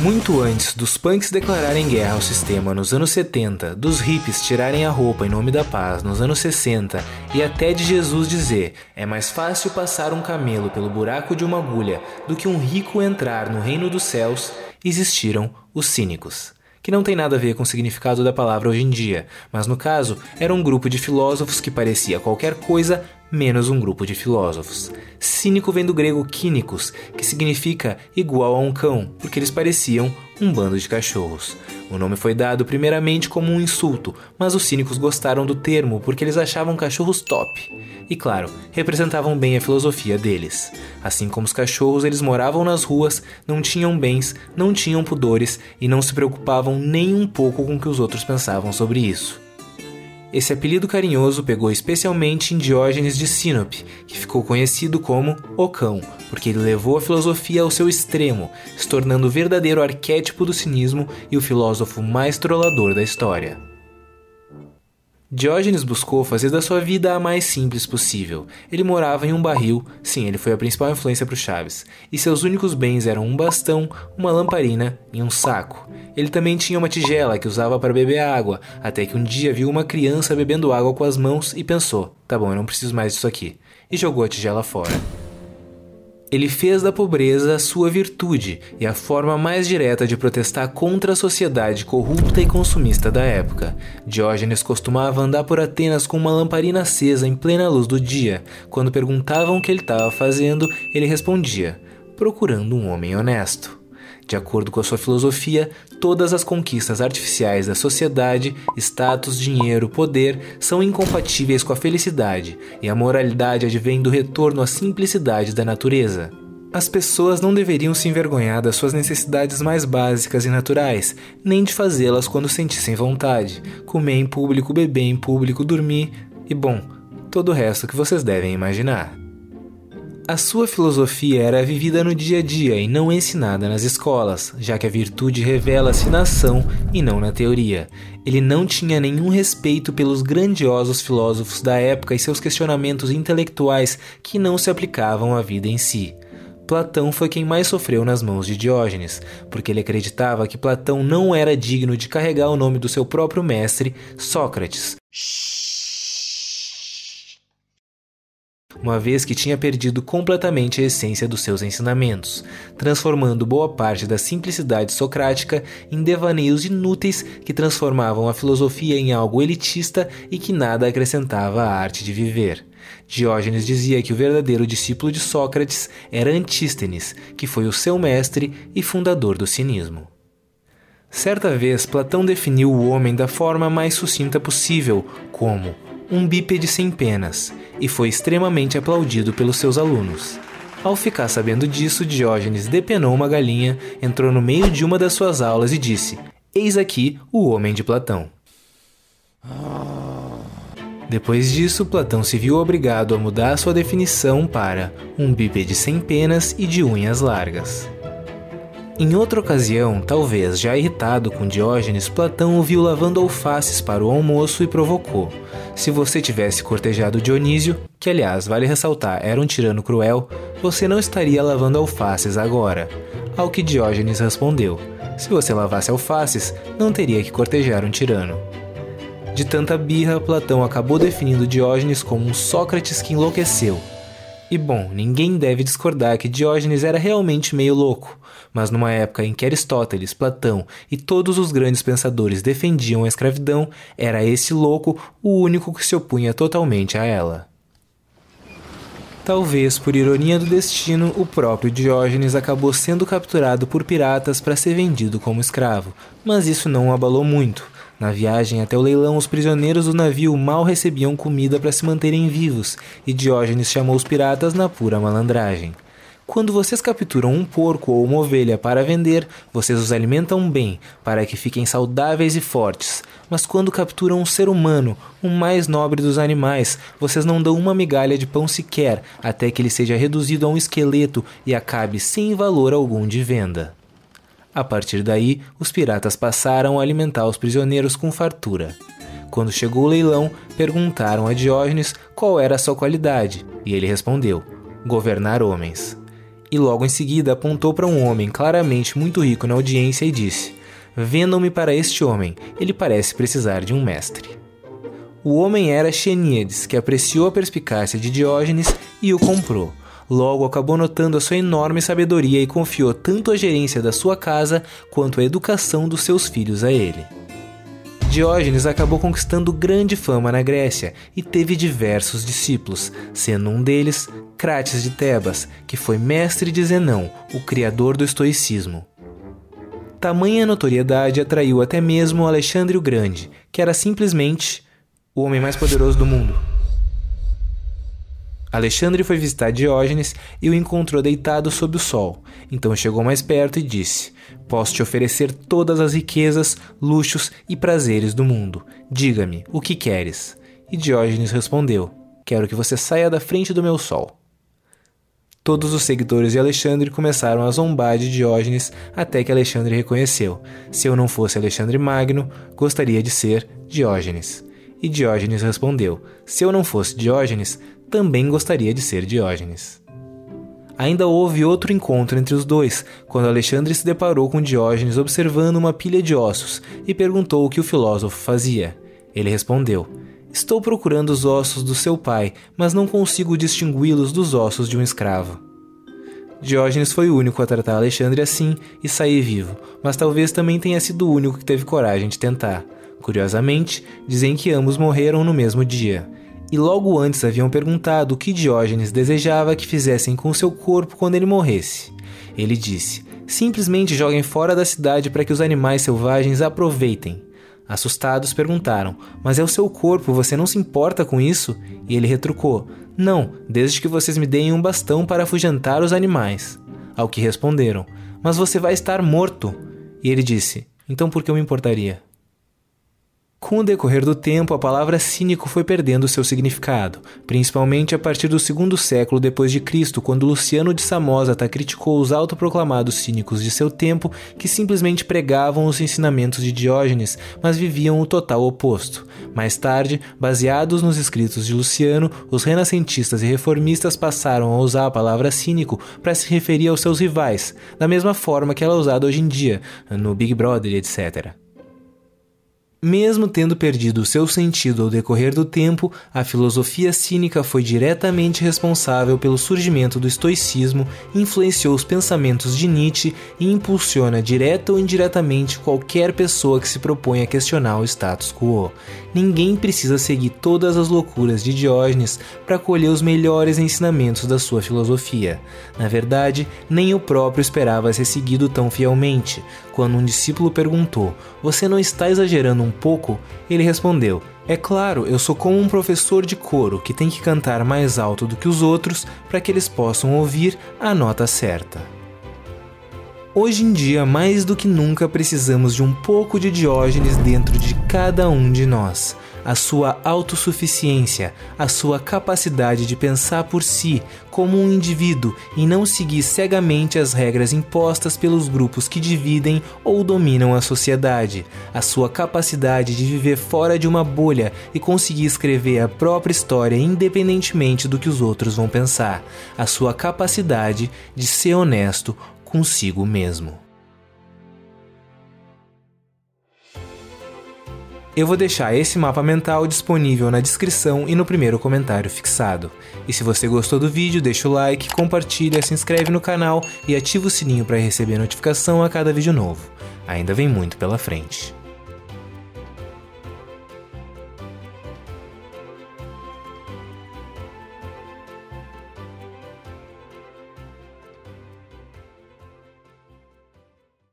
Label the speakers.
Speaker 1: Muito antes dos punks declararem guerra ao sistema nos anos 70, dos hippies tirarem a roupa em nome da paz nos anos 60 e até de Jesus dizer é mais fácil passar um camelo pelo buraco de uma agulha do que um rico entrar no reino dos céus, existiram os cínicos que não tem nada a ver com o significado da palavra hoje em dia, mas no caso era um grupo de filósofos que parecia qualquer coisa menos um grupo de filósofos. Cínico vem do grego kínicos, que significa igual a um cão, porque eles pareciam um bando de cachorros. O nome foi dado primeiramente como um insulto, mas os cínicos gostaram do termo porque eles achavam cachorros top. E claro, representavam bem a filosofia deles. Assim como os cachorros, eles moravam nas ruas, não tinham bens, não tinham pudores e não se preocupavam nem um pouco com o que os outros pensavam sobre isso. Esse apelido carinhoso pegou especialmente em Diógenes de Sinope, que ficou conhecido como O Cão, porque ele levou a filosofia ao seu extremo, se tornando o verdadeiro arquétipo do cinismo e o filósofo mais trollador da história. Diógenes buscou fazer da sua vida a mais simples possível. Ele morava em um barril, sim, ele foi a principal influência para o Chaves, e seus únicos bens eram um bastão, uma lamparina e um saco. Ele também tinha uma tigela que usava para beber água, até que um dia viu uma criança bebendo água com as mãos e pensou: tá bom, eu não preciso mais disso aqui, e jogou a tigela fora. Ele fez da pobreza sua virtude e a forma mais direta de protestar contra a sociedade corrupta e consumista da época. Diógenes costumava andar por Atenas com uma lamparina acesa em plena luz do dia. Quando perguntavam o que ele estava fazendo, ele respondia: procurando um homem honesto. De acordo com a sua filosofia, todas as conquistas artificiais da sociedade, status, dinheiro, poder, são incompatíveis com a felicidade, e a moralidade advém do retorno à simplicidade da natureza. As pessoas não deveriam se envergonhar das suas necessidades mais básicas e naturais, nem de fazê-las quando sentissem vontade. Comer em público, beber em público, dormir e, bom, todo o resto que vocês devem imaginar. A sua filosofia era vivida no dia a dia e não ensinada nas escolas, já que a virtude revela-se na ação e não na teoria. Ele não tinha nenhum respeito pelos grandiosos filósofos da época e seus questionamentos intelectuais que não se aplicavam à vida em si. Platão foi quem mais sofreu nas mãos de Diógenes, porque ele acreditava que Platão não era digno de carregar o nome do seu próprio mestre, Sócrates uma vez que tinha perdido completamente a essência dos seus ensinamentos, transformando boa parte da simplicidade socrática em devaneios inúteis que transformavam a filosofia em algo elitista e que nada acrescentava à arte de viver. Diógenes dizia que o verdadeiro discípulo de Sócrates era Antístenes, que foi o seu mestre e fundador do cinismo. Certa vez, Platão definiu o homem da forma mais sucinta possível, como um bípede sem penas, e foi extremamente aplaudido pelos seus alunos. Ao ficar sabendo disso, Diógenes depenou uma galinha, entrou no meio de uma das suas aulas e disse: Eis aqui o homem de Platão. Depois disso, Platão se viu obrigado a mudar sua definição para um bípede sem penas e de unhas largas. Em outra ocasião, talvez já irritado com Diógenes, Platão o viu lavando alfaces para o almoço e provocou: Se você tivesse cortejado Dionísio, que aliás, vale ressaltar, era um tirano cruel, você não estaria lavando alfaces agora. Ao que Diógenes respondeu: Se você lavasse alfaces, não teria que cortejar um tirano. De tanta birra, Platão acabou definindo Diógenes como um Sócrates que enlouqueceu. E bom, ninguém deve discordar que Diógenes era realmente meio louco, mas numa época em que Aristóteles, Platão e todos os grandes pensadores defendiam a escravidão, era esse louco o único que se opunha totalmente a ela. Talvez por ironia do destino, o próprio Diógenes acabou sendo capturado por piratas para ser vendido como escravo, mas isso não o abalou muito na viagem até o leilão, os prisioneiros do navio mal recebiam comida para se manterem vivos, e Diógenes chamou os piratas na pura malandragem. Quando vocês capturam um porco ou uma ovelha para vender, vocês os alimentam bem, para que fiquem saudáveis e fortes. Mas quando capturam um ser humano, o mais nobre dos animais, vocês não dão uma migalha de pão sequer, até que ele seja reduzido a um esqueleto e acabe sem valor algum de venda. A partir daí, os piratas passaram a alimentar os prisioneiros com fartura. Quando chegou o leilão, perguntaram a Diógenes qual era a sua qualidade, e ele respondeu: governar homens. E logo em seguida apontou para um homem claramente muito rico na audiência e disse: Vendam-me para este homem, ele parece precisar de um mestre. O homem era Xeníades, que apreciou a perspicácia de Diógenes e o comprou. Logo acabou notando a sua enorme sabedoria e confiou tanto a gerência da sua casa quanto a educação dos seus filhos a ele. Diógenes acabou conquistando grande fama na Grécia e teve diversos discípulos, sendo um deles Crates de Tebas, que foi mestre de Zenão, o criador do estoicismo. Tamanha notoriedade atraiu até mesmo Alexandre o Grande, que era simplesmente o homem mais poderoso do mundo. Alexandre foi visitar Diógenes e o encontrou deitado sob o sol. Então chegou mais perto e disse: Posso te oferecer todas as riquezas, luxos e prazeres do mundo. Diga-me, o que queres? E Diógenes respondeu: Quero que você saia da frente do meu sol. Todos os seguidores de Alexandre começaram a zombar de Diógenes até que Alexandre reconheceu: Se eu não fosse Alexandre Magno, gostaria de ser Diógenes. E Diógenes respondeu: Se eu não fosse Diógenes, também gostaria de ser Diógenes. Ainda houve outro encontro entre os dois, quando Alexandre se deparou com Diógenes observando uma pilha de ossos e perguntou o que o filósofo fazia. Ele respondeu: Estou procurando os ossos do seu pai, mas não consigo distingui-los dos ossos de um escravo. Diógenes foi o único a tratar Alexandre assim e sair vivo, mas talvez também tenha sido o único que teve coragem de tentar. Curiosamente, dizem que ambos morreram no mesmo dia e logo antes haviam perguntado o que Diógenes desejava que fizessem com seu corpo quando ele morresse. Ele disse: simplesmente joguem fora da cidade para que os animais selvagens aproveitem. Assustados perguntaram: Mas é o seu corpo, você não se importa com isso? E ele retrucou: Não, desde que vocês me deem um bastão para afugentar os animais. Ao que responderam: Mas você vai estar morto. E ele disse: Então por que eu me importaria? Com o decorrer do tempo, a palavra cínico foi perdendo seu significado, principalmente a partir do segundo século depois de Cristo, quando Luciano de Samosata criticou os autoproclamados cínicos de seu tempo que simplesmente pregavam os ensinamentos de Diógenes, mas viviam o total oposto. Mais tarde, baseados nos escritos de Luciano, os renascentistas e reformistas passaram a usar a palavra cínico para se referir aos seus rivais, da mesma forma que ela é usada hoje em dia, no Big Brother, etc. Mesmo tendo perdido seu sentido ao decorrer do tempo, a filosofia cínica foi diretamente responsável pelo surgimento do estoicismo, influenciou os pensamentos de Nietzsche e impulsiona direta ou indiretamente qualquer pessoa que se propõe a questionar o status quo. Ninguém precisa seguir todas as loucuras de Diógenes para colher os melhores ensinamentos da sua filosofia. Na verdade, nem o próprio esperava ser seguido tão fielmente. Quando um discípulo perguntou: Você não está exagerando um pouco? Ele respondeu: É claro, eu sou como um professor de coro que tem que cantar mais alto do que os outros para que eles possam ouvir a nota certa. Hoje em dia, mais do que nunca, precisamos de um pouco de Diógenes dentro de cada um de nós. A sua autossuficiência, a sua capacidade de pensar por si como um indivíduo e não seguir cegamente as regras impostas pelos grupos que dividem ou dominam a sociedade, a sua capacidade de viver fora de uma bolha e conseguir escrever a própria história independentemente do que os outros vão pensar, a sua capacidade de ser honesto consigo mesmo. Eu vou deixar esse mapa mental disponível na descrição e no primeiro comentário fixado. E se você gostou do vídeo, deixa o like, compartilha, se inscreve no canal e ativa o sininho para receber notificação a cada vídeo novo. Ainda vem muito pela frente.